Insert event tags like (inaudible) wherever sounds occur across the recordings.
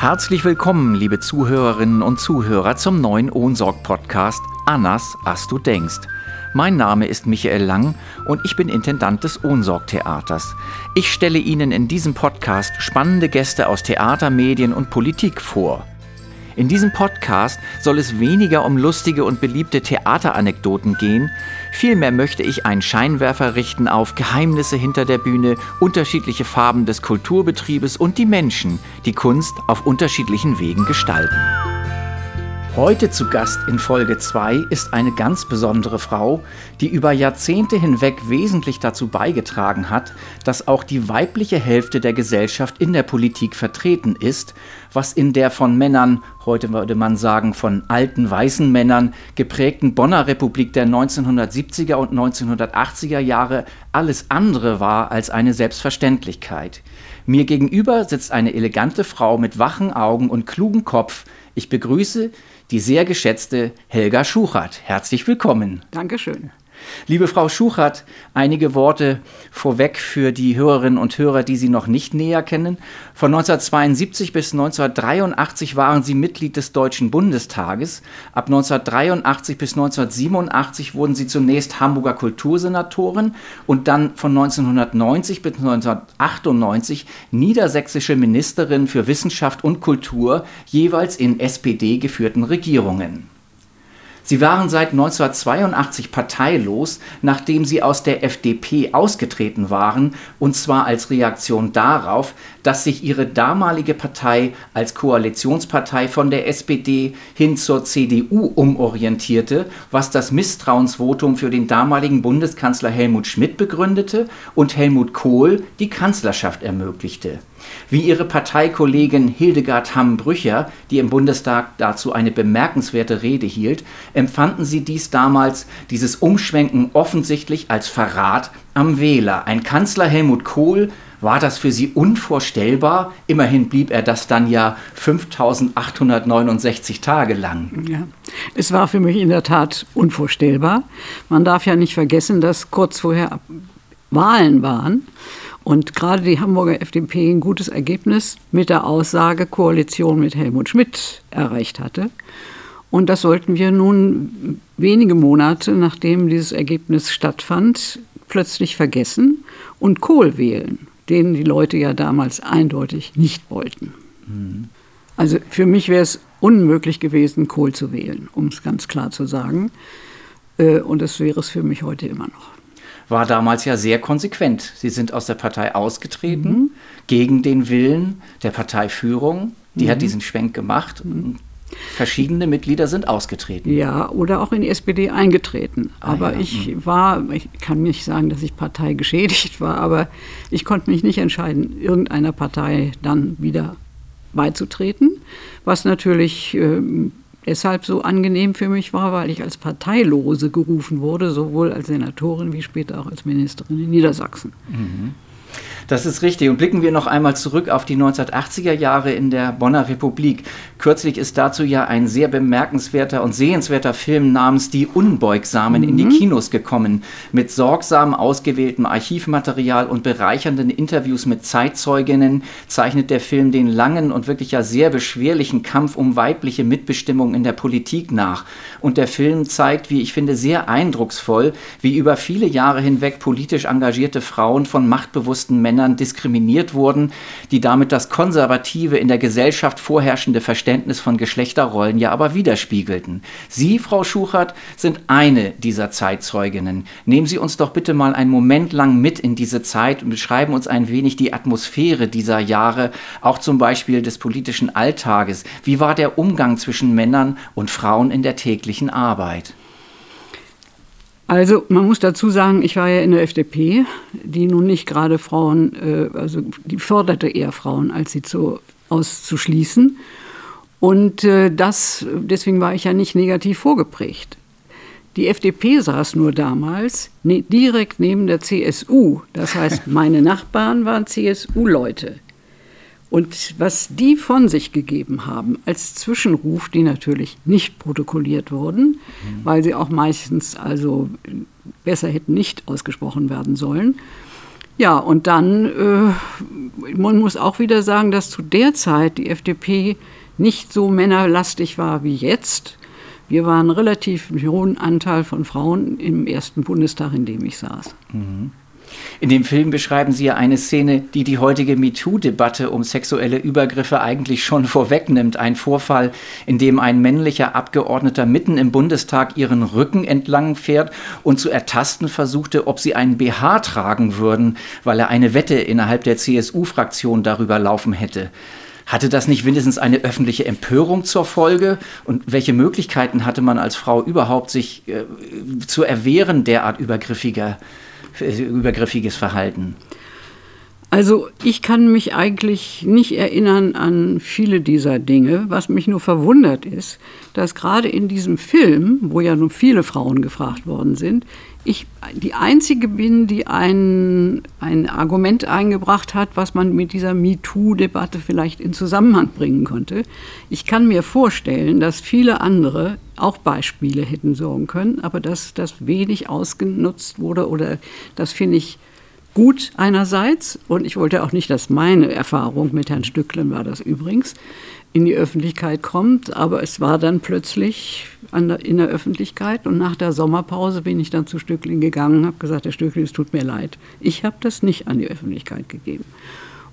Herzlich willkommen, liebe Zuhörerinnen und Zuhörer, zum neuen Ohnsorg-Podcast Annas, as du denkst. Mein Name ist Michael Lang und ich bin Intendant des Ohnsorg-Theaters. Ich stelle Ihnen in diesem Podcast spannende Gäste aus Theater, Medien und Politik vor. In diesem Podcast soll es weniger um lustige und beliebte Theateranekdoten gehen, vielmehr möchte ich einen Scheinwerfer richten auf Geheimnisse hinter der Bühne, unterschiedliche Farben des Kulturbetriebes und die Menschen, die Kunst auf unterschiedlichen Wegen gestalten. Heute zu Gast in Folge 2 ist eine ganz besondere Frau, die über Jahrzehnte hinweg wesentlich dazu beigetragen hat, dass auch die weibliche Hälfte der Gesellschaft in der Politik vertreten ist, was in der von Männern, heute würde man sagen von alten weißen Männern, geprägten Bonner Republik der 1970er und 1980er Jahre alles andere war als eine Selbstverständlichkeit. Mir gegenüber sitzt eine elegante Frau mit wachen Augen und klugen Kopf. Ich begrüße die sehr geschätzte Helga Schuchert. Herzlich willkommen. Dankeschön. Liebe Frau Schuchert, einige Worte vorweg für die Hörerinnen und Hörer, die Sie noch nicht näher kennen. Von 1972 bis 1983 waren Sie Mitglied des Deutschen Bundestages. Ab 1983 bis 1987 wurden Sie zunächst Hamburger Kultursenatorin und dann von 1990 bis 1998 niedersächsische Ministerin für Wissenschaft und Kultur, jeweils in SPD geführten Regierungen. Sie waren seit 1982 parteilos, nachdem sie aus der FDP ausgetreten waren, und zwar als Reaktion darauf, dass sich ihre damalige Partei als Koalitionspartei von der SPD hin zur CDU umorientierte, was das Misstrauensvotum für den damaligen Bundeskanzler Helmut Schmidt begründete und Helmut Kohl die Kanzlerschaft ermöglichte. Wie ihre Parteikollegin Hildegard Hamm-Brücher, die im Bundestag dazu eine bemerkenswerte Rede hielt, empfanden sie dies damals, dieses Umschwenken offensichtlich als Verrat am Wähler. Ein Kanzler Helmut Kohl war das für Sie unvorstellbar? Immerhin blieb er das dann ja 5869 Tage lang. Ja, es war für mich in der Tat unvorstellbar. Man darf ja nicht vergessen, dass kurz vorher Wahlen waren und gerade die Hamburger FDP ein gutes Ergebnis mit der Aussage Koalition mit Helmut Schmidt erreicht hatte. Und das sollten wir nun wenige Monate nachdem dieses Ergebnis stattfand, plötzlich vergessen und Kohl wählen den die Leute ja damals eindeutig nicht wollten. Mhm. Also für mich wäre es unmöglich gewesen, Kohl zu wählen, um es ganz klar zu sagen. Äh, und das wäre es für mich heute immer noch. War damals ja sehr konsequent. Sie sind aus der Partei ausgetreten, mhm. gegen den Willen der Parteiführung. Die mhm. hat diesen Schwenk gemacht. Mhm. Verschiedene Mitglieder sind ausgetreten. Ja, oder auch in die SPD eingetreten. Ah, aber ja. ich hm. war, ich kann nicht sagen, dass ich parteigeschädigt war, aber ich konnte mich nicht entscheiden, irgendeiner Partei dann wieder beizutreten, was natürlich äh, deshalb so angenehm für mich war, weil ich als Parteilose gerufen wurde, sowohl als Senatorin wie später auch als Ministerin in Niedersachsen. Mhm. Das ist richtig. Und blicken wir noch einmal zurück auf die 1980er Jahre in der Bonner Republik. Kürzlich ist dazu ja ein sehr bemerkenswerter und sehenswerter Film namens Die Unbeugsamen mhm. in die mhm. Kinos gekommen. Mit sorgsam ausgewähltem Archivmaterial und bereichernden Interviews mit Zeitzeuginnen zeichnet der Film den langen und wirklich ja sehr beschwerlichen Kampf um weibliche Mitbestimmung in der Politik nach. Und der Film zeigt, wie ich finde, sehr eindrucksvoll, wie über viele Jahre hinweg politisch engagierte Frauen von machtbewussten Männern Männern diskriminiert wurden, die damit das konservative, in der Gesellschaft vorherrschende Verständnis von Geschlechterrollen ja aber widerspiegelten. Sie, Frau Schuchert, sind eine dieser Zeitzeuginnen. Nehmen Sie uns doch bitte mal einen Moment lang mit in diese Zeit und beschreiben uns ein wenig die Atmosphäre dieser Jahre, auch zum Beispiel des politischen Alltages. Wie war der Umgang zwischen Männern und Frauen in der täglichen Arbeit? Also man muss dazu sagen, ich war ja in der FDP, die nun nicht gerade Frauen, äh, also die förderte eher Frauen, als sie zu, auszuschließen. Und äh, das, deswegen war ich ja nicht negativ vorgeprägt. Die FDP saß nur damals ne, direkt neben der CSU. Das heißt, meine Nachbarn waren CSU-Leute. Und was die von sich gegeben haben als Zwischenruf, die natürlich nicht protokolliert wurden, mhm. weil sie auch meistens also besser hätten nicht ausgesprochen werden sollen, Ja, und dann, äh, man muss auch wieder sagen, dass zu der Zeit die FDP nicht so männerlastig war wie jetzt. Wir waren relativ hohen Anteil von Frauen im ersten Bundestag, in dem ich saß. Mhm. In dem Film beschreiben Sie ja eine Szene, die die heutige MeToo-Debatte um sexuelle Übergriffe eigentlich schon vorwegnimmt. Ein Vorfall, in dem ein männlicher Abgeordneter mitten im Bundestag ihren Rücken entlang fährt und zu ertasten versuchte, ob sie einen BH tragen würden, weil er eine Wette innerhalb der CSU-Fraktion darüber laufen hätte. Hatte das nicht mindestens eine öffentliche Empörung zur Folge? Und welche Möglichkeiten hatte man als Frau überhaupt, sich äh, zu erwehren derart übergriffiger übergriffiges Verhalten? Also ich kann mich eigentlich nicht erinnern an viele dieser Dinge. Was mich nur verwundert ist, dass gerade in diesem Film, wo ja nun viele Frauen gefragt worden sind, ich die Einzige bin, die ein, ein Argument eingebracht hat, was man mit dieser MeToo-Debatte vielleicht in Zusammenhang bringen konnte. Ich kann mir vorstellen, dass viele andere auch Beispiele hätten sorgen können, aber dass das wenig ausgenutzt wurde oder das finde ich gut einerseits und ich wollte auch nicht, dass meine Erfahrung mit Herrn Stücklen war das übrigens, in die Öffentlichkeit kommt, aber es war dann plötzlich der, in der Öffentlichkeit und nach der Sommerpause bin ich dann zu Stückling gegangen und habe gesagt, Herr Stückling, es tut mir leid, ich habe das nicht an die Öffentlichkeit gegeben.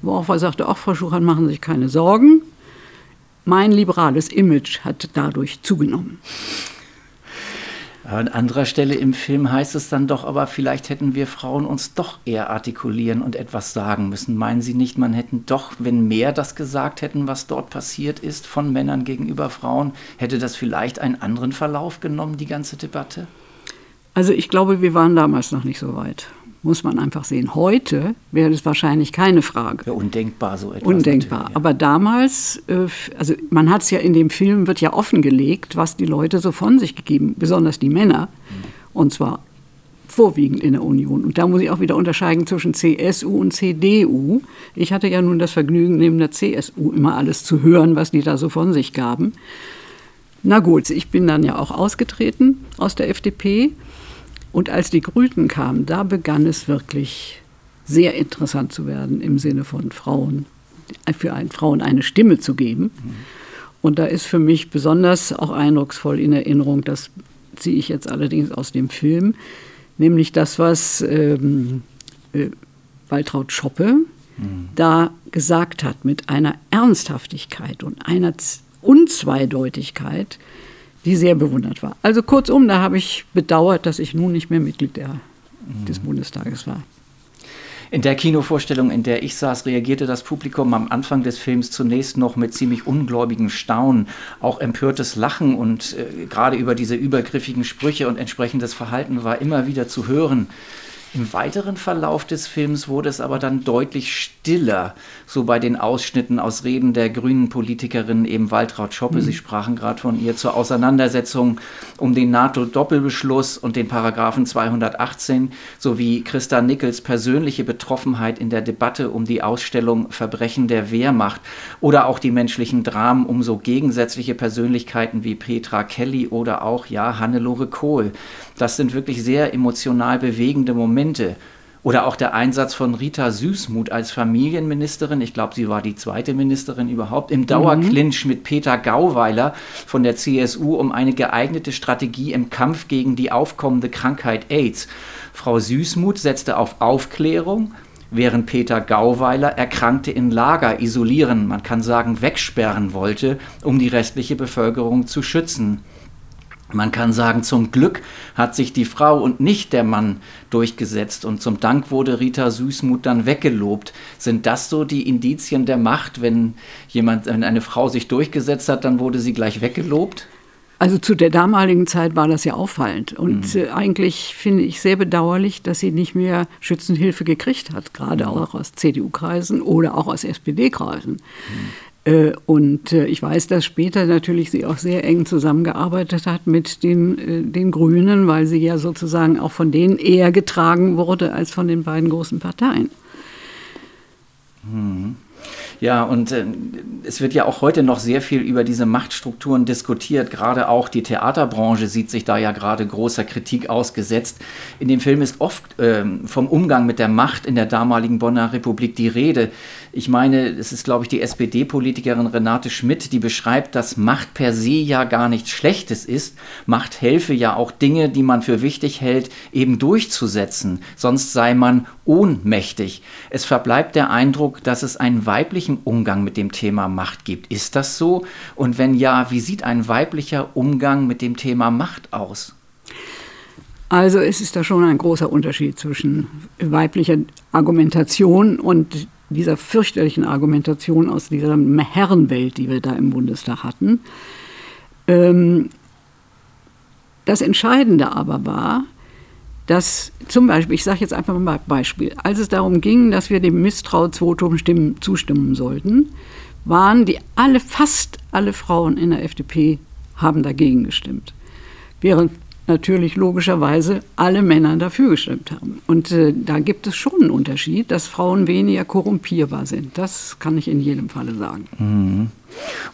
Worauf er sagte, ach Frau Schuchan, machen Sie sich keine Sorgen, mein liberales Image hat dadurch zugenommen. An anderer Stelle im Film heißt es dann doch, aber vielleicht hätten wir Frauen uns doch eher artikulieren und etwas sagen müssen. Meinen Sie nicht, man hätten doch, wenn mehr das gesagt hätten, was dort passiert ist von Männern gegenüber Frauen, hätte das vielleicht einen anderen Verlauf genommen, die ganze Debatte? Also ich glaube, wir waren damals noch nicht so weit muss man einfach sehen. Heute wäre das wahrscheinlich keine Frage. Ja, undenkbar so etwas. Undenkbar. Ja. Aber damals, äh, also man hat es ja in dem Film, wird ja offengelegt, was die Leute so von sich gegeben, besonders die Männer. Mhm. Und zwar vorwiegend in der Union. Und da muss ich auch wieder unterscheiden zwischen CSU und CDU. Ich hatte ja nun das Vergnügen, neben der CSU immer alles zu hören, was die da so von sich gaben. Na gut, ich bin dann ja auch ausgetreten aus der FDP und als die Grünen kamen, da begann es wirklich sehr interessant zu werden im Sinne von Frauen, für ein, Frauen eine Stimme zu geben. Und da ist für mich besonders auch eindrucksvoll in Erinnerung, das ziehe ich jetzt allerdings aus dem Film, nämlich das, was ähm, äh, Waltraud Schoppe mhm. da gesagt hat, mit einer Ernsthaftigkeit und einer Unzweideutigkeit, die sehr bewundert war. Also kurzum, da habe ich bedauert, dass ich nun nicht mehr Mitglied der, mhm. des Bundestages war. In der Kinovorstellung, in der ich saß, reagierte das Publikum am Anfang des Films zunächst noch mit ziemlich ungläubigem Staunen, auch empörtes Lachen und äh, gerade über diese übergriffigen Sprüche und entsprechendes Verhalten war immer wieder zu hören. Im weiteren Verlauf des Films wurde es aber dann deutlich stiller, so bei den Ausschnitten aus Reden der grünen Politikerin eben Waltraud Schoppe, mhm. Sie sprachen gerade von ihr, zur Auseinandersetzung um den NATO-Doppelbeschluss und den Paragraphen 218 sowie Christa Nickels persönliche Betroffenheit in der Debatte um die Ausstellung Verbrechen der Wehrmacht oder auch die menschlichen Dramen um so gegensätzliche Persönlichkeiten wie Petra Kelly oder auch, ja, Hannelore Kohl. Das sind wirklich sehr emotional bewegende Momente. Oder auch der Einsatz von Rita Süßmuth als Familienministerin, ich glaube, sie war die zweite Ministerin überhaupt, im Dauerclinch mhm. mit Peter Gauweiler von der CSU um eine geeignete Strategie im Kampf gegen die aufkommende Krankheit AIDS. Frau Süßmuth setzte auf Aufklärung, während Peter Gauweiler Erkrankte in Lager isolieren, man kann sagen wegsperren wollte, um die restliche Bevölkerung zu schützen. Man kann sagen, zum Glück hat sich die Frau und nicht der Mann durchgesetzt und zum Dank wurde Rita Süßmuth dann weggelobt. Sind das so die Indizien der Macht, wenn jemand, wenn eine Frau sich durchgesetzt hat, dann wurde sie gleich weggelobt? Also zu der damaligen Zeit war das ja auffallend. Und mhm. Äh, eigentlich finde ich sehr bedauerlich, dass sie nicht mehr Schützenhilfe gekriegt hat, gerade mhm. auch aus CDU-Kreisen oder auch aus SPD-Kreisen. Mhm. Äh, und äh, ich weiß, dass später natürlich sie auch sehr eng zusammengearbeitet hat mit den, äh, den Grünen, weil sie ja sozusagen auch von denen eher getragen wurde als von den beiden großen Parteien. Ja, und äh, es wird ja auch heute noch sehr viel über diese Machtstrukturen diskutiert. Gerade auch die Theaterbranche sieht sich da ja gerade großer Kritik ausgesetzt. In dem Film ist oft äh, vom Umgang mit der Macht in der damaligen Bonner Republik die Rede. Ich meine, es ist, glaube ich, die SPD-Politikerin Renate Schmidt, die beschreibt, dass Macht per se ja gar nichts Schlechtes ist. Macht helfe ja auch Dinge, die man für wichtig hält, eben durchzusetzen. Sonst sei man ohnmächtig. Es verbleibt der Eindruck, dass es einen weiblichen Umgang mit dem Thema Macht gibt. Ist das so? Und wenn ja, wie sieht ein weiblicher Umgang mit dem Thema Macht aus? Also es ist da schon ein großer Unterschied zwischen weiblicher Argumentation und dieser fürchterlichen Argumentation aus dieser Herrenwelt, die wir da im Bundestag hatten. Ähm, das Entscheidende aber war, dass zum Beispiel, ich sage jetzt einfach mal ein Beispiel, als es darum ging, dass wir dem Misstrauensvotum stimmen, zustimmen sollten, waren die alle, fast alle Frauen in der FDP haben dagegen gestimmt. Während natürlich logischerweise alle Männer dafür gestimmt haben. Und äh, da gibt es schon einen Unterschied, dass Frauen weniger korrumpierbar sind. Das kann ich in jedem Falle sagen. Mhm.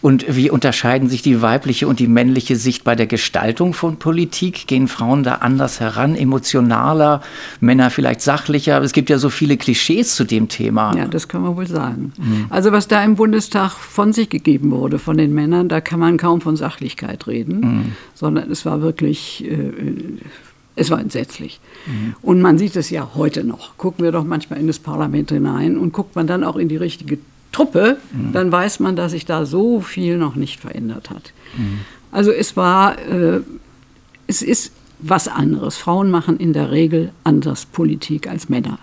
Und wie unterscheiden sich die weibliche und die männliche Sicht bei der Gestaltung von Politik? Gehen Frauen da anders heran, emotionaler, Männer vielleicht sachlicher? Es gibt ja so viele Klischees zu dem Thema. Ja, das kann man wohl sagen. Mhm. Also was da im Bundestag von sich gegeben wurde von den Männern, da kann man kaum von Sachlichkeit reden, mhm. sondern es war wirklich... Äh, es war entsetzlich. Mhm. Und man sieht es ja heute noch. Gucken wir doch manchmal in das Parlament hinein und guckt man dann auch in die richtige Truppe, mhm. dann weiß man, dass sich da so viel noch nicht verändert hat. Mhm. Also es war, äh, es ist was anderes. Frauen machen in der Regel anders Politik als Männer.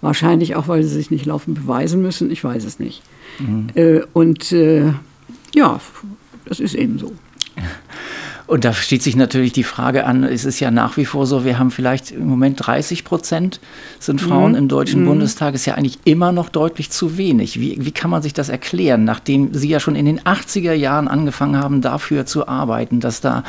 Wahrscheinlich auch, weil sie sich nicht laufend beweisen müssen, ich weiß es nicht. Mhm. Äh, und äh, ja, das ist eben so. (laughs) Und da steht sich natürlich die Frage an, es ist ja nach wie vor so, wir haben vielleicht im Moment 30 Prozent sind Frauen mhm. im Deutschen mhm. Bundestag, ist ja eigentlich immer noch deutlich zu wenig. Wie, wie kann man sich das erklären, nachdem Sie ja schon in den 80er Jahren angefangen haben, dafür zu arbeiten, dass da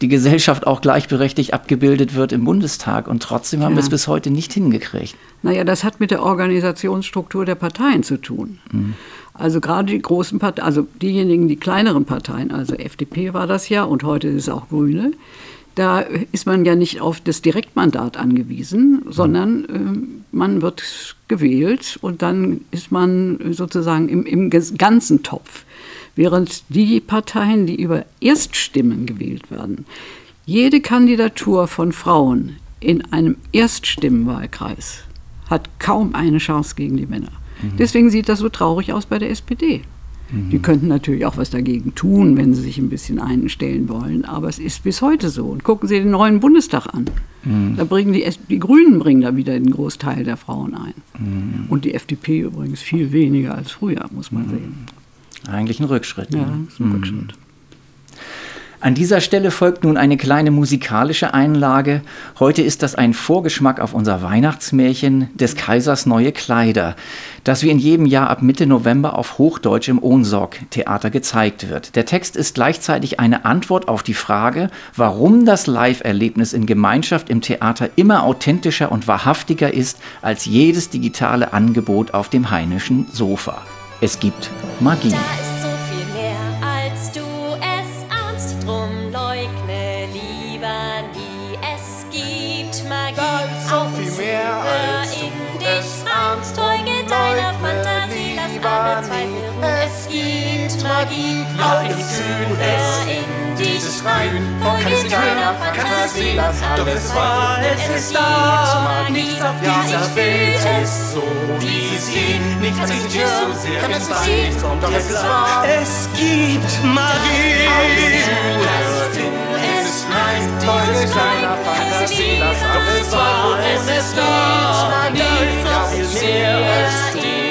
die Gesellschaft auch gleichberechtigt abgebildet wird im Bundestag und trotzdem haben ja. wir es bis heute nicht hingekriegt? Naja, das hat mit der Organisationsstruktur der Parteien zu tun. Mhm. Also gerade die großen Parteien, also diejenigen, die kleineren Parteien, also FDP war das ja und heute ist es auch Grüne, da ist man ja nicht auf das Direktmandat angewiesen, sondern äh, man wird gewählt und dann ist man sozusagen im, im ganzen Topf. Während die Parteien, die über Erststimmen gewählt werden, jede Kandidatur von Frauen in einem Erststimmenwahlkreis hat kaum eine Chance gegen die Männer. Mhm. Deswegen sieht das so traurig aus bei der SPD. Mhm. Die könnten natürlich auch was dagegen tun, wenn sie sich ein bisschen einstellen wollen. Aber es ist bis heute so. Und gucken Sie den neuen Bundestag an. Mhm. Da bringen die, die Grünen bringen da wieder den Großteil der Frauen ein. Mhm. Und die FDP übrigens viel weniger als früher, muss man sehen. Eigentlich ein Rückschritt. Ja, ne? ein Rückschritt. An dieser Stelle folgt nun eine kleine musikalische Einlage. Heute ist das ein Vorgeschmack auf unser Weihnachtsmärchen des Kaisers neue Kleider, das wie in jedem Jahr ab Mitte November auf Hochdeutsch im Ohnsorg-Theater gezeigt wird. Der Text ist gleichzeitig eine Antwort auf die Frage, warum das Live-Erlebnis in Gemeinschaft im Theater immer authentischer und wahrhaftiger ist als jedes digitale Angebot auf dem heimischen Sofa. Es gibt Magie. Magie, alles Kühles in dieses Rein. Kann es keiner Fantasie lassen, doch es war, es ist da. Nichts auf dieser Welt ist so, wie es geht. Nichts kann sich so sehr es kommt, doch es war. Es gibt Magie. Alles in Rein, dieses kleiner Fantasie lassen, doch es war, es ist da. Auf dieser Welt ist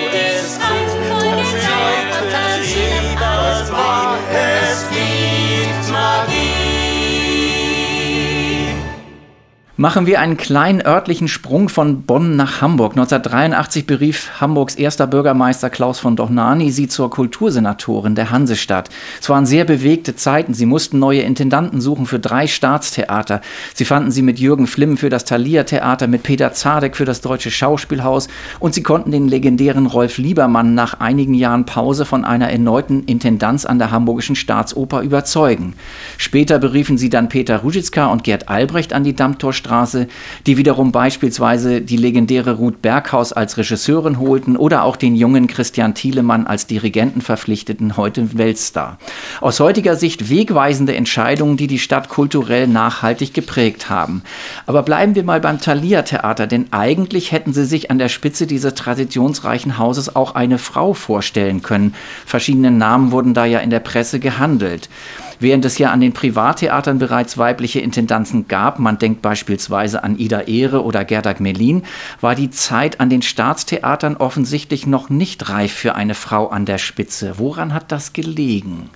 Machen wir einen kleinen örtlichen Sprung von Bonn nach Hamburg. 1983 berief Hamburgs erster Bürgermeister Klaus von Dohnanyi sie zur Kultursenatorin der Hansestadt. Es waren sehr bewegte Zeiten. Sie mussten neue Intendanten suchen für drei Staatstheater. Sie fanden sie mit Jürgen Flimm für das Thalia Theater, mit Peter Zadek für das Deutsche Schauspielhaus und sie konnten den legendären Rolf Liebermann nach einigen Jahren Pause von einer erneuten Intendanz an der Hamburgischen Staatsoper überzeugen. Später beriefen sie dann Peter Ruzitzka und Gerd Albrecht an die Dammtorstraße Straße, die wiederum beispielsweise die legendäre Ruth Berghaus als Regisseurin holten oder auch den jungen Christian Thielemann als Dirigenten verpflichteten, heute Weltstar. Aus heutiger Sicht wegweisende Entscheidungen, die die Stadt kulturell nachhaltig geprägt haben. Aber bleiben wir mal beim Thalia Theater, denn eigentlich hätten sie sich an der Spitze dieses traditionsreichen Hauses auch eine Frau vorstellen können. Verschiedene Namen wurden da ja in der Presse gehandelt. Während es ja an den Privattheatern bereits weibliche Intendanzen gab, man denkt beispielsweise an Ida Ehre oder Gerda Gmelin, war die Zeit an den Staatstheatern offensichtlich noch nicht reif für eine Frau an der Spitze. Woran hat das gelegen?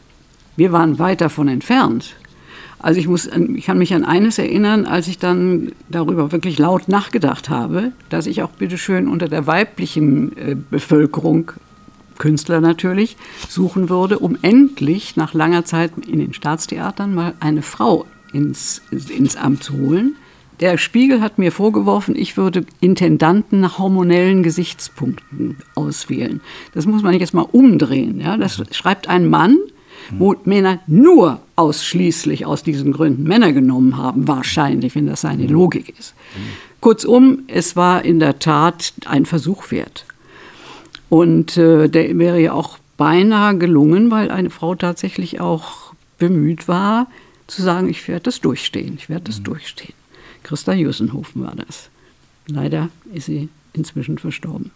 Wir waren weit davon entfernt. Also ich, muss, ich kann mich an eines erinnern, als ich dann darüber wirklich laut nachgedacht habe, dass ich auch bitteschön unter der weiblichen äh, Bevölkerung Künstler natürlich, suchen würde, um endlich nach langer Zeit in den Staatstheatern mal eine Frau ins, ins Amt zu holen. Der Spiegel hat mir vorgeworfen, ich würde Intendanten nach hormonellen Gesichtspunkten auswählen. Das muss man jetzt mal umdrehen. Ja? Das schreibt ein Mann, wo Männer nur ausschließlich aus diesen Gründen Männer genommen haben, wahrscheinlich, wenn das seine Logik ist. Kurzum, es war in der Tat ein Versuch wert. Und äh, der wäre ja auch beinahe gelungen, weil eine Frau tatsächlich auch bemüht war, zu sagen, ich werde das durchstehen, ich werde das mhm. durchstehen. Christa Jussenhofen war das. Leider ist sie inzwischen verstorben.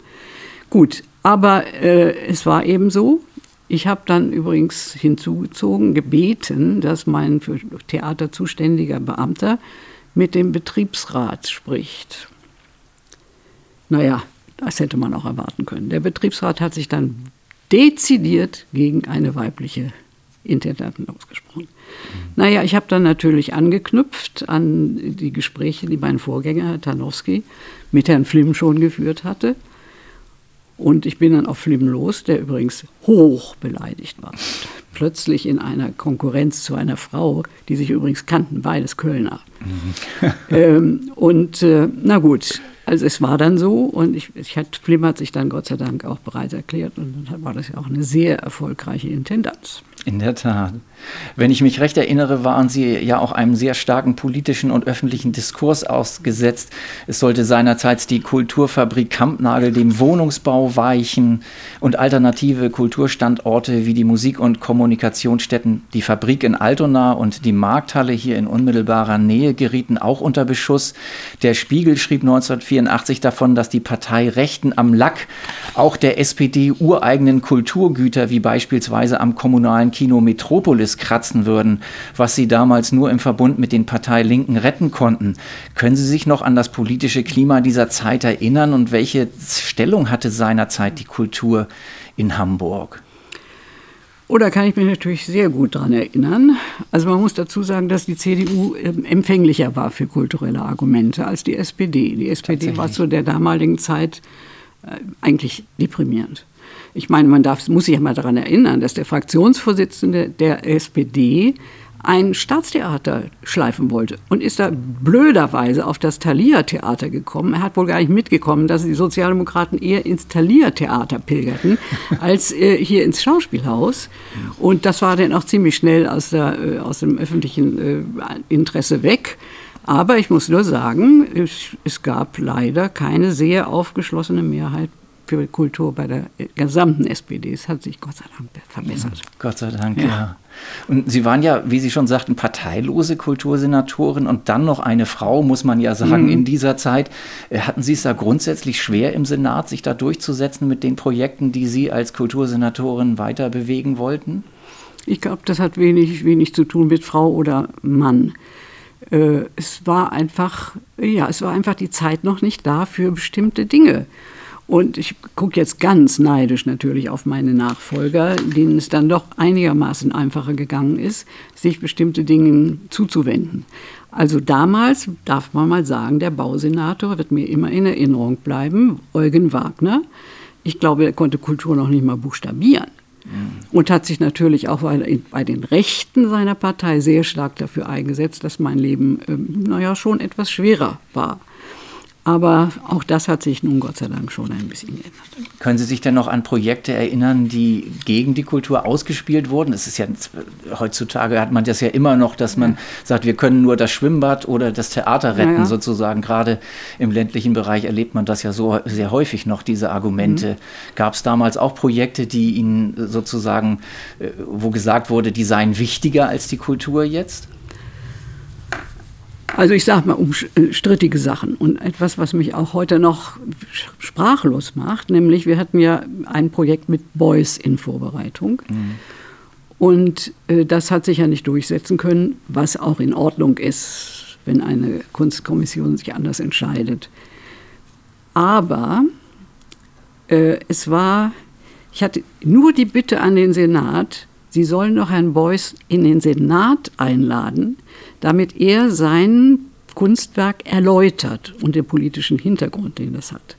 Gut, aber äh, es war eben so. Ich habe dann übrigens hinzugezogen, gebeten, dass mein für Theater zuständiger Beamter mit dem Betriebsrat spricht. Naja, das hätte man auch erwarten können. Der Betriebsrat hat sich dann dezidiert gegen eine weibliche Intendantin ausgesprochen. Mhm. Naja, ich habe dann natürlich angeknüpft an die Gespräche, die mein Vorgänger, Herr Tarnowski, mit Herrn Flimm schon geführt hatte. Und ich bin dann auf Flimm los, der übrigens hoch beleidigt war. Plötzlich in einer Konkurrenz zu einer Frau, die sich übrigens kannten, beides Kölner. Mhm. ähm, und äh, na gut, also es war dann so und ich, ich hat, Flim hat sich dann Gott sei Dank auch bereit erklärt und dann war das ja auch eine sehr erfolgreiche Intendanz. In der Tat. Wenn ich mich recht erinnere, waren Sie ja auch einem sehr starken politischen und öffentlichen Diskurs ausgesetzt. Es sollte seinerzeit die Kulturfabrik Kampnagel dem Wohnungsbau weichen und alternative Kulturstandorte wie die Musik- und Kommunikationsstätten, die Fabrik in Altona und die Markthalle hier in unmittelbarer Nähe gerieten auch unter Beschuss. Der Spiegel schrieb 1984 davon, dass die Partei Rechten am Lack auch der SPD ureigenen Kulturgüter wie beispielsweise am kommunalen Kino Metropolis kratzen würden, was sie damals nur im Verbund mit den Parteilinken retten konnten. Können Sie sich noch an das politische Klima dieser Zeit erinnern und welche Stellung hatte seinerzeit die Kultur in Hamburg? Oder oh, kann ich mich natürlich sehr gut daran erinnern. Also man muss dazu sagen, dass die CDU ähm, empfänglicher war für kulturelle Argumente als die SPD. Die SPD war zu der damaligen Zeit äh, eigentlich deprimierend. Ich meine, man darf, muss sich ja mal daran erinnern, dass der Fraktionsvorsitzende der SPD ein Staatstheater schleifen wollte und ist da blöderweise auf das Thalia-Theater gekommen. Er hat wohl gar nicht mitgekommen, dass die Sozialdemokraten eher ins Thalia-Theater pilgerten (laughs) als äh, hier ins Schauspielhaus. Und das war dann auch ziemlich schnell aus, der, äh, aus dem öffentlichen äh, Interesse weg. Aber ich muss nur sagen, es, es gab leider keine sehr aufgeschlossene Mehrheit für Kultur bei der gesamten SPD. Es hat sich Gott sei Dank verbessert. Gott sei Dank, ja. ja. Und Sie waren ja, wie Sie schon sagten, parteilose Kultursenatorin und dann noch eine Frau, muss man ja sagen, mhm. in dieser Zeit. Äh, hatten Sie es da grundsätzlich schwer im Senat, sich da durchzusetzen mit den Projekten, die Sie als Kultursenatorin weiter bewegen wollten? Ich glaube, das hat wenig, wenig zu tun mit Frau oder Mann. Äh, es war einfach, ja, es war einfach die Zeit noch nicht da für bestimmte Dinge. Und ich gucke jetzt ganz neidisch natürlich auf meine Nachfolger, denen es dann doch einigermaßen einfacher gegangen ist, sich bestimmte Dingen zuzuwenden. Also damals, darf man mal sagen, der Bausenator wird mir immer in Erinnerung bleiben, Eugen Wagner. Ich glaube, er konnte Kultur noch nicht mal buchstabieren. Mhm. Und hat sich natürlich auch bei den Rechten seiner Partei sehr stark dafür eingesetzt, dass mein Leben, ähm, naja, schon etwas schwerer war. Aber auch das hat sich nun Gott sei Dank schon ein bisschen geändert. Können Sie sich denn noch an Projekte erinnern, die gegen die Kultur ausgespielt wurden? Es ist ja heutzutage hat man das ja immer noch, dass man ja. sagt, wir können nur das Schwimmbad oder das Theater retten, ja. sozusagen. Gerade im ländlichen Bereich erlebt man das ja so sehr häufig noch, diese Argumente. Mhm. Gab es damals auch Projekte, die Ihnen sozusagen, äh, wo gesagt wurde, die seien wichtiger als die Kultur jetzt? Also ich sage mal umstrittige Sachen und etwas, was mich auch heute noch sprachlos macht, nämlich wir hatten ja ein Projekt mit Beuys in Vorbereitung. Mhm. Und äh, das hat sich ja nicht durchsetzen können, was auch in Ordnung ist, wenn eine Kunstkommission sich anders entscheidet. Aber äh, es war, ich hatte nur die Bitte an den Senat, Sie sollen doch Herrn Beuys in den Senat einladen, damit er sein Kunstwerk erläutert und den politischen Hintergrund, den das hat.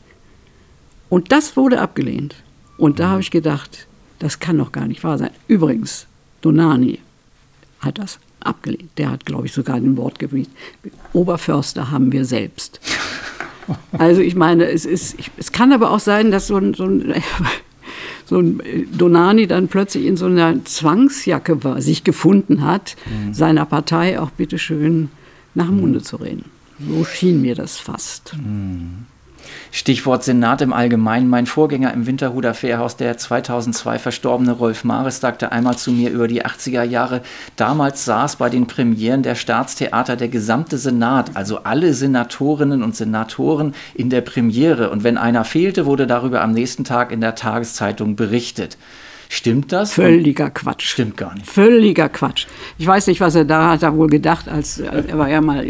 Und das wurde abgelehnt. Und da habe ich gedacht, das kann doch gar nicht wahr sein. Übrigens, Donani hat das abgelehnt. Der hat, glaube ich, sogar den Wortgebiet. Oberförster haben wir selbst. (laughs) Also ich meine, es, ist, es kann aber auch sein, dass so ein, so ein so ein Donani dann plötzlich in so einer Zwangsjacke war, sich gefunden hat, mhm. seiner Partei auch bitteschön nach dem Munde mhm. zu reden. So schien mir das fast. Mhm. Stichwort Senat im Allgemeinen. Mein Vorgänger im Winterhuder Fährhaus, der 2002 verstorbene Rolf Mares, sagte einmal zu mir über die 80er Jahre, damals saß bei den Premieren der Staatstheater der gesamte Senat, also alle Senatorinnen und Senatoren in der Premiere. Und wenn einer fehlte, wurde darüber am nächsten Tag in der Tageszeitung berichtet. Stimmt das? Völliger Quatsch. Stimmt gar nicht. Völliger Quatsch. Ich weiß nicht, was er da hat er wohl gedacht, als, er war ja mal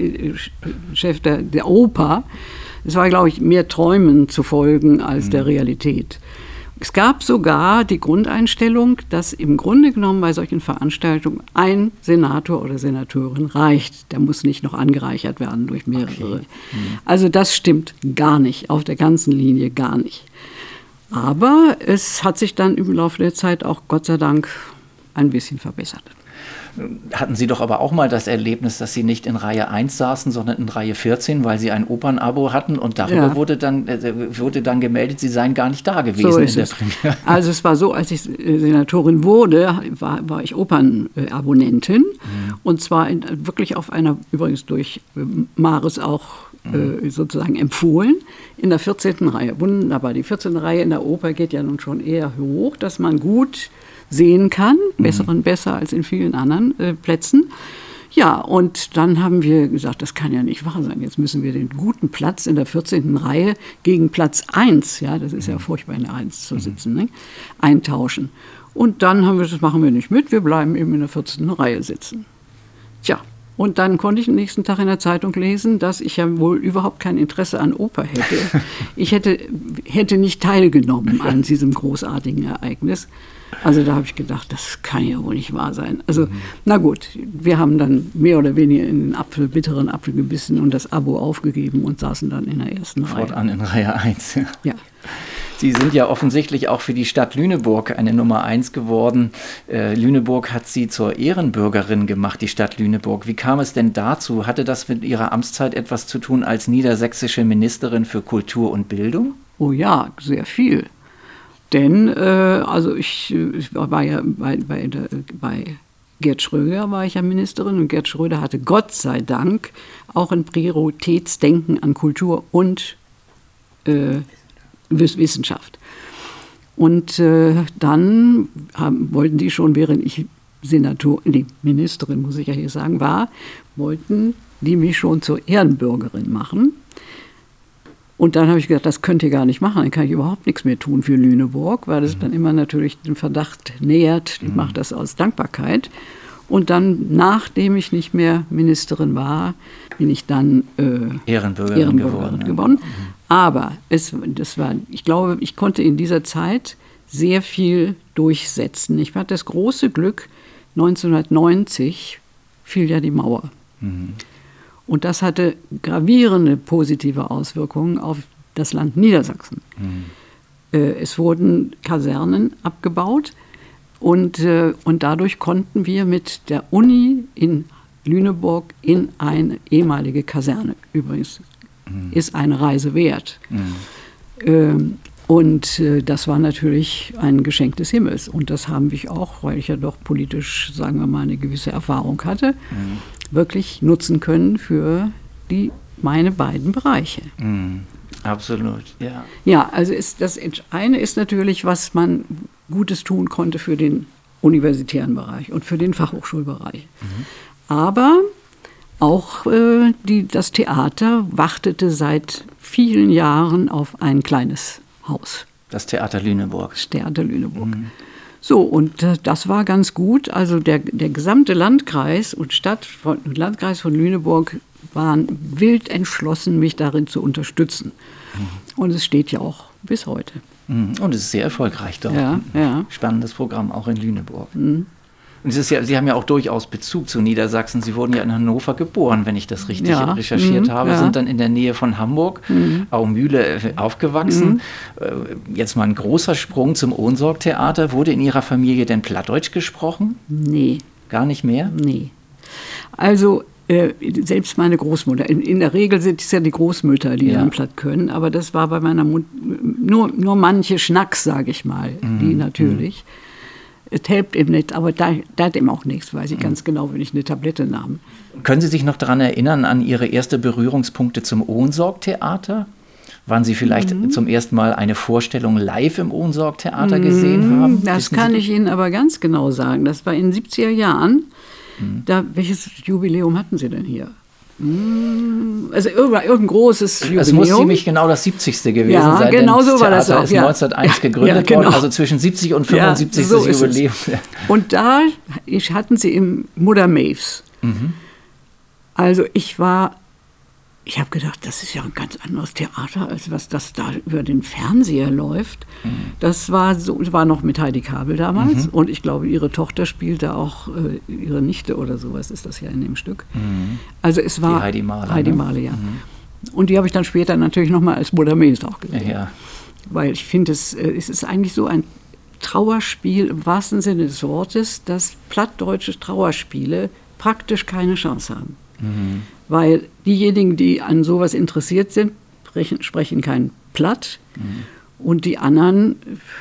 Chef der, der Oper. Es war, glaube ich, mehr Träumen zu folgen als mhm. der Realität. Es gab sogar die Grundeinstellung, dass im Grunde genommen bei solchen Veranstaltungen ein Senator oder Senatorin reicht. Der muss nicht noch angereichert werden durch mehrere. Okay. Mhm. Also das stimmt gar nicht, auf der ganzen Linie gar nicht. Aber es hat sich dann im Laufe der Zeit auch Gott sei Dank ein bisschen verbessert hatten Sie doch aber auch mal das Erlebnis, dass Sie nicht in Reihe 1 saßen, sondern in Reihe 14, weil Sie ein Opernabo hatten und darüber ja. wurde, dann, äh, wurde dann gemeldet, Sie seien gar nicht da gewesen so in der Premiere. (laughs) Also es war so, als ich äh, Senatorin wurde, war, war ich Opernabonnentin mhm. und zwar in, wirklich auf einer, übrigens durch äh, Maris auch mhm. sozusagen empfohlen, in der 14. Reihe. Wunderbar, die 14. Reihe in der Oper geht ja nun schon eher hoch, dass man gut sehen kann, mhm. besseren besser als in vielen anderen äh, Plätzen. Ja, und dann haben wir gesagt, das kann ja nicht wahr sein. Jetzt müssen wir den guten Platz in der 14. Reihe gegen Platz 1, ja, das ist ja mhm. furchtbar in der 1 zu mhm. sitzen, ne, eintauschen. Und dann haben wir, das machen wir nicht mit, wir bleiben eben in der 14. Reihe sitzen. Tja, und dann konnte ich am nächsten Tag in der Zeitung lesen, dass ich ja wohl überhaupt kein Interesse an Oper hätte. (laughs) Ich hätte, hätte nicht teilgenommen an diesem großartigen Ereignis. Also da habe ich gedacht, das kann ja wohl nicht wahr sein. Also mhm. na gut, wir haben dann mehr oder weniger in den Apfel, bitteren Apfel gebissen und das Abo aufgegeben und saßen dann in der ersten Reihe. Fortan in Reihe 1. Ja. ja. Sie sind ja offensichtlich auch für die Stadt Lüneburg eine Nummer 1 geworden. Äh, Lüneburg hat Sie zur Ehrenbürgerin gemacht, die Stadt Lüneburg. Wie kam es denn dazu? Hatte das mit Ihrer Amtszeit etwas zu tun als niedersächsische Ministerin für Kultur und Bildung? Oh ja, sehr viel. Denn, äh, also ich, ich, war ja bei, bei, bei Gerd Schröder war ich ja Ministerin und Gerd Schröder hatte Gott sei Dank auch ein Prioritätsdenken an Kultur und äh, Wissenschaft. Und äh, dann haben, wollten die schon, während ich Senator, nee, Ministerin muss ich ja hier sagen, war, wollten die mich schon zur Ehrenbürgerin machen. Und dann habe ich gedacht, das könnt ihr gar nicht machen, dann kann ich überhaupt nichts mehr tun für Lüneburg, weil das mhm. dann immer natürlich den Verdacht nähert, ich mhm. mache das aus Dankbarkeit. Und dann, nachdem ich nicht mehr Ministerin war, bin ich dann äh, Ehrenbürgerin, Ehrenbürgerin geworden. geworden. Mhm. Aber es, das war, ich glaube, ich konnte in dieser Zeit sehr viel durchsetzen. Ich hatte das große Glück, 1990 fiel ja die Mauer. Mhm. Und das hatte gravierende positive Auswirkungen auf das Land Niedersachsen. Mhm. Äh, es wurden Kasernen abgebaut und, äh, und dadurch konnten wir mit der Uni in Lüneburg in eine ehemalige Kaserne, übrigens mhm. ist eine Reise wert. Mhm. Ähm, und äh, das war natürlich ein Geschenk des Himmels. Und das habe ich auch, weil ich ja doch politisch, sagen wir mal, eine gewisse Erfahrung hatte, mhm. wirklich nutzen können für die, meine beiden Bereiche. Mhm. Absolut, ja. Ja, also ist das eine ist natürlich, was man Gutes tun konnte für den universitären Bereich und für den Fachhochschulbereich. Mhm. Aber auch äh, die, das Theater wartete seit vielen Jahren auf ein kleines Haus. Das Theater Lüneburg. Das Theater Lüneburg. Mhm. So, und äh, das war ganz gut. Also der, der gesamte Landkreis und Stadt von, Landkreis von Lüneburg waren wild entschlossen, mich darin zu unterstützen. Mhm. Und es steht ja auch bis heute. Mhm. Und es ist sehr erfolgreich dort. Ja, ja. Spannendes Programm, auch in Lüneburg. Mhm. Und ja, Sie haben ja auch durchaus Bezug zu Niedersachsen. Sie wurden ja in Hannover geboren, wenn ich das richtig ja. recherchiert mhm, habe, ja. sind dann in der Nähe von Hamburg, mhm. Aumühle äh, aufgewachsen. Mhm. Äh, jetzt mal ein großer Sprung zum Ohnsorg-Theater. Wurde in Ihrer Familie denn Plattdeutsch gesprochen? Nee. Gar nicht mehr? Nee. Also äh, selbst meine Großmutter, in, in, der Regel sind es ja die Großmütter, die ja. dann platt können, aber das war bei meiner Mutter nur, nur manche Schnacks, sage ich mal, mhm. die natürlich. Mhm es hilft eben nicht, aber da, da hat eben auch nichts, weiß ich ganz genau, wenn ich eine Tablette nahm. Können Sie sich noch daran erinnern, an Ihre ersten Berührungspunkte zum Ohnsorg-Theater? Wann Sie vielleicht mhm. zum ersten Mal eine Vorstellung live im Ohnsorg-Theater mhm. gesehen haben? Das Wissen kann Sie? ich Ihnen aber ganz genau sagen. Das war in den 70er Jahren. Mhm. Da, welches Jubiläum hatten Sie denn hier? Hm, also irgendein großes Jubiläum. Es muss ziemlich genau das 70. gewesen ja, sein. Genau so war das auch. ist 1901 ja. gegründet ja, genau. worden, also zwischen 70 und 75. Ja, so Jubiläum. Und da ich, hatten sie im Mudder Maves. Mhm. Also ich war ich habe gedacht, das ist ja ein ganz anderes Theater, als was das da über den Fernseher läuft. Mhm. Das war so, war noch mit Heidi Kabel damals mhm. und ich glaube, ihre Tochter spielte auch äh, ihre Nichte oder sowas ist das ja in dem Stück. Mhm. Also es war die Heidi Mahler. Heidi ne? Mahler, ja. Mhm. Und die habe ich dann später natürlich nochmal als Mees auch gesehen. Ja. Weil ich finde, es, äh, es ist eigentlich so ein Trauerspiel im wahrsten Sinne des Wortes, dass plattdeutsche Trauerspiele praktisch keine Chance haben. Weil diejenigen, die an sowas interessiert sind, sprechen, sprechen kein Platt mhm. und die anderen,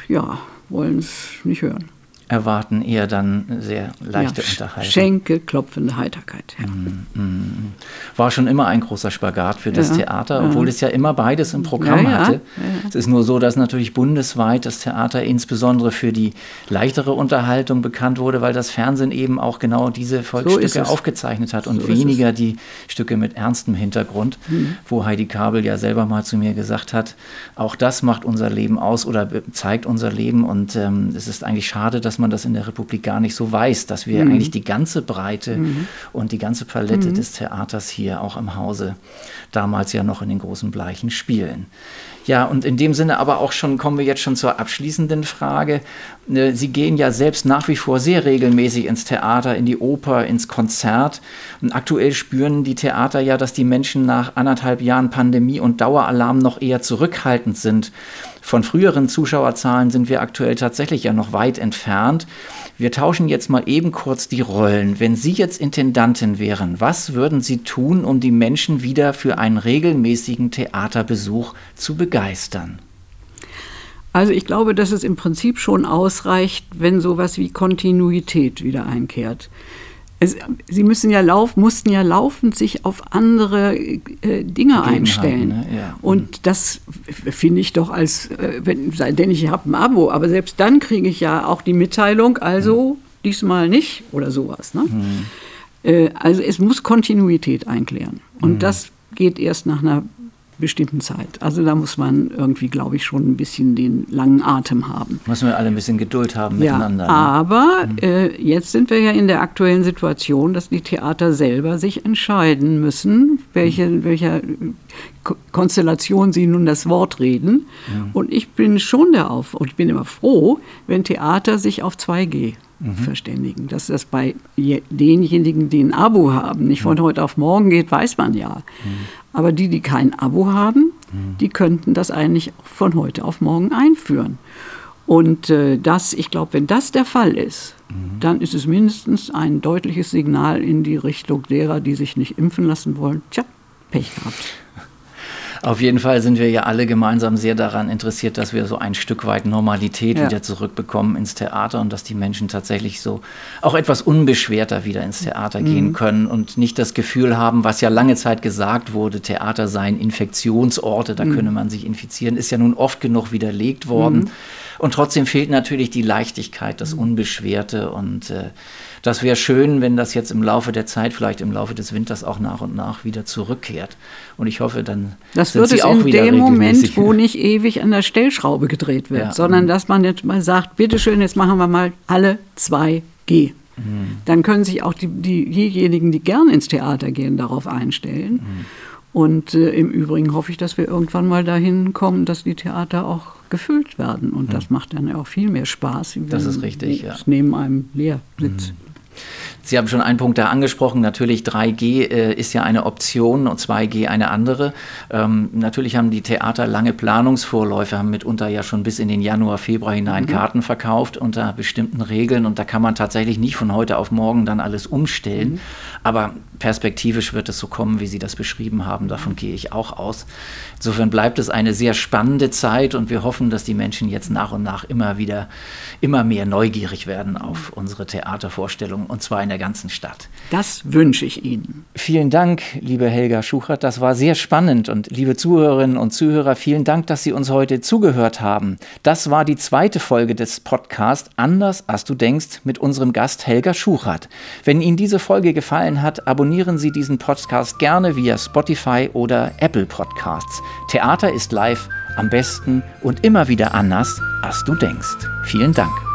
ja, wollen es nicht hören erwarten eher dann sehr leichte ja, Unterhaltung. Schenkelklopfende Heiterkeit. Ja. Mm, mm. War schon immer ein großer Spagat für das ja, Theater, obwohl es ja immer beides im Programm hatte. Es ist nur so, dass natürlich bundesweit das Theater insbesondere für die leichtere Unterhaltung bekannt wurde, weil das Fernsehen eben auch genau diese Volksstücke so aufgezeichnet hat und so weniger die Stücke mit ernstem Hintergrund, mhm. wo Heidi Kabel ja selber mal zu mir gesagt hat, auch das macht unser Leben aus oder zeigt unser Leben und ähm, es ist eigentlich schade, dass man man das in der Republik gar nicht so weiß, dass wir mhm. eigentlich die ganze Breite mhm. und die ganze Palette mhm. des Theaters hier auch im Hause damals ja noch in den großen Bleichen spielen. Ja, und in dem Sinne aber auch schon kommen wir jetzt schon zur abschließenden Frage. Äh, Sie gehen ja selbst nach wie vor sehr regelmäßig ins Theater, in die Oper, ins Konzert. Und aktuell spüren die Theater ja, dass die Menschen nach anderthalb Jahren Pandemie und Daueralarm noch eher zurückhaltend sind. Von früheren Zuschauerzahlen sind wir aktuell tatsächlich ja noch weit entfernt. Wir tauschen jetzt mal eben kurz die Rollen. Wenn Sie jetzt Intendantin wären, was würden Sie tun, um die Menschen wieder für einen regelmäßigen Theaterbesuch zu begeistern? Also ich glaube, dass es im Prinzip schon ausreicht, wenn sowas wie Kontinuität wieder einkehrt sie müssen ja lauf, mussten ja laufend sich auf andere äh, Dinge einstellen. Ne? Ja. Und das finde ich doch als, äh, wenn, denn ich habe ein Abo, aber selbst dann kriege ich ja auch die Mitteilung, also mhm. diesmal nicht oder sowas. Ne? Mhm. Äh, also es muss Kontinuität einklären. Und mhm. das geht erst nach einer bestimmten Zeit. Also da muss man irgendwie, glaube ich, schon ein bisschen den langen Atem haben. Müssen wir alle ein bisschen Geduld haben ja, miteinander. Ne? Aber mhm. äh, jetzt sind wir ja in der aktuellen Situation, dass die Theater selber sich entscheiden müssen, welche, mhm. welcher Konstellation sie nun das Wort reden. Mhm. Und ich bin schon der Auf und ich bin immer froh, wenn Theater sich auf 2G mhm. verständigen. Dass das bei denjenigen, die ein Abo haben, nicht von mhm. heute auf morgen geht, weiß man ja. Mhm. Aber die, die kein Abo haben, mhm. die könnten das eigentlich von heute auf morgen einführen. Und äh, das, ich glaube, wenn das der Fall ist, mhm. dann ist es mindestens ein deutliches Signal in die Richtung derer, die sich nicht impfen lassen wollen. Tja, Pech gehabt. Auf jeden Fall sind wir ja alle gemeinsam sehr daran interessiert, dass wir so ein Stück weit Normalität ja. wieder zurückbekommen ins Theater und dass die Menschen tatsächlich so auch etwas unbeschwerter wieder ins Theater mhm. gehen können und nicht das Gefühl haben, was ja lange Zeit gesagt wurde, Theater seien Infektionsorte, da mhm. könne man sich infizieren, ist ja nun oft genug widerlegt worden. Mhm. Und trotzdem fehlt natürlich die Leichtigkeit, das mhm. Unbeschwerte und äh, das wäre schön, wenn das jetzt im Laufe der Zeit, vielleicht im Laufe des Winters auch nach und nach wieder zurückkehrt. Und ich hoffe, dann das sind wird Sie es auch in wieder dem Moment, wo nicht ewig an der Stellschraube gedreht wird, ja. sondern dass man jetzt mal sagt, bitteschön, jetzt machen wir mal alle 2G. Mhm. Dann können sich auch die, die, diejenigen, die gern ins Theater gehen, darauf einstellen. Mhm. Und äh, im Übrigen hoffe ich, dass wir irgendwann mal dahin kommen, dass die Theater auch gefüllt werden. Und mhm. das macht dann auch viel mehr Spaß. Das ist richtig, ja. Neben einem Leersitz. Mhm. Sie haben schon einen Punkt da angesprochen. Natürlich 3G äh, ist ja eine Option und 2G eine andere. Ähm, natürlich haben die Theater lange Planungsvorläufe, haben mitunter ja schon bis in den Januar, Februar hinein mhm. Karten verkauft unter bestimmten Regeln und da kann man tatsächlich nicht von heute auf morgen dann alles umstellen. Mhm. Aber perspektivisch wird es so kommen, wie Sie das beschrieben haben. Davon gehe ich auch aus. Insofern bleibt es eine sehr spannende Zeit und wir hoffen, dass die Menschen jetzt nach und nach immer wieder, immer mehr neugierig werden auf unsere Theatervorstellungen und zwar in der ganzen Stadt. Das wünsche ich Ihnen. Vielen Dank, liebe Helga Schuchert. Das war sehr spannend und liebe Zuhörerinnen und Zuhörer, vielen Dank, dass Sie uns heute zugehört haben. Das war die zweite Folge des Podcasts Anders als du denkst mit unserem Gast Helga Schuchert. Wenn Ihnen diese Folge gefallen hat, abonnieren Sie diesen Podcast gerne via Spotify oder Apple Podcasts. Theater ist live am besten und immer wieder anders, als du denkst. Vielen Dank.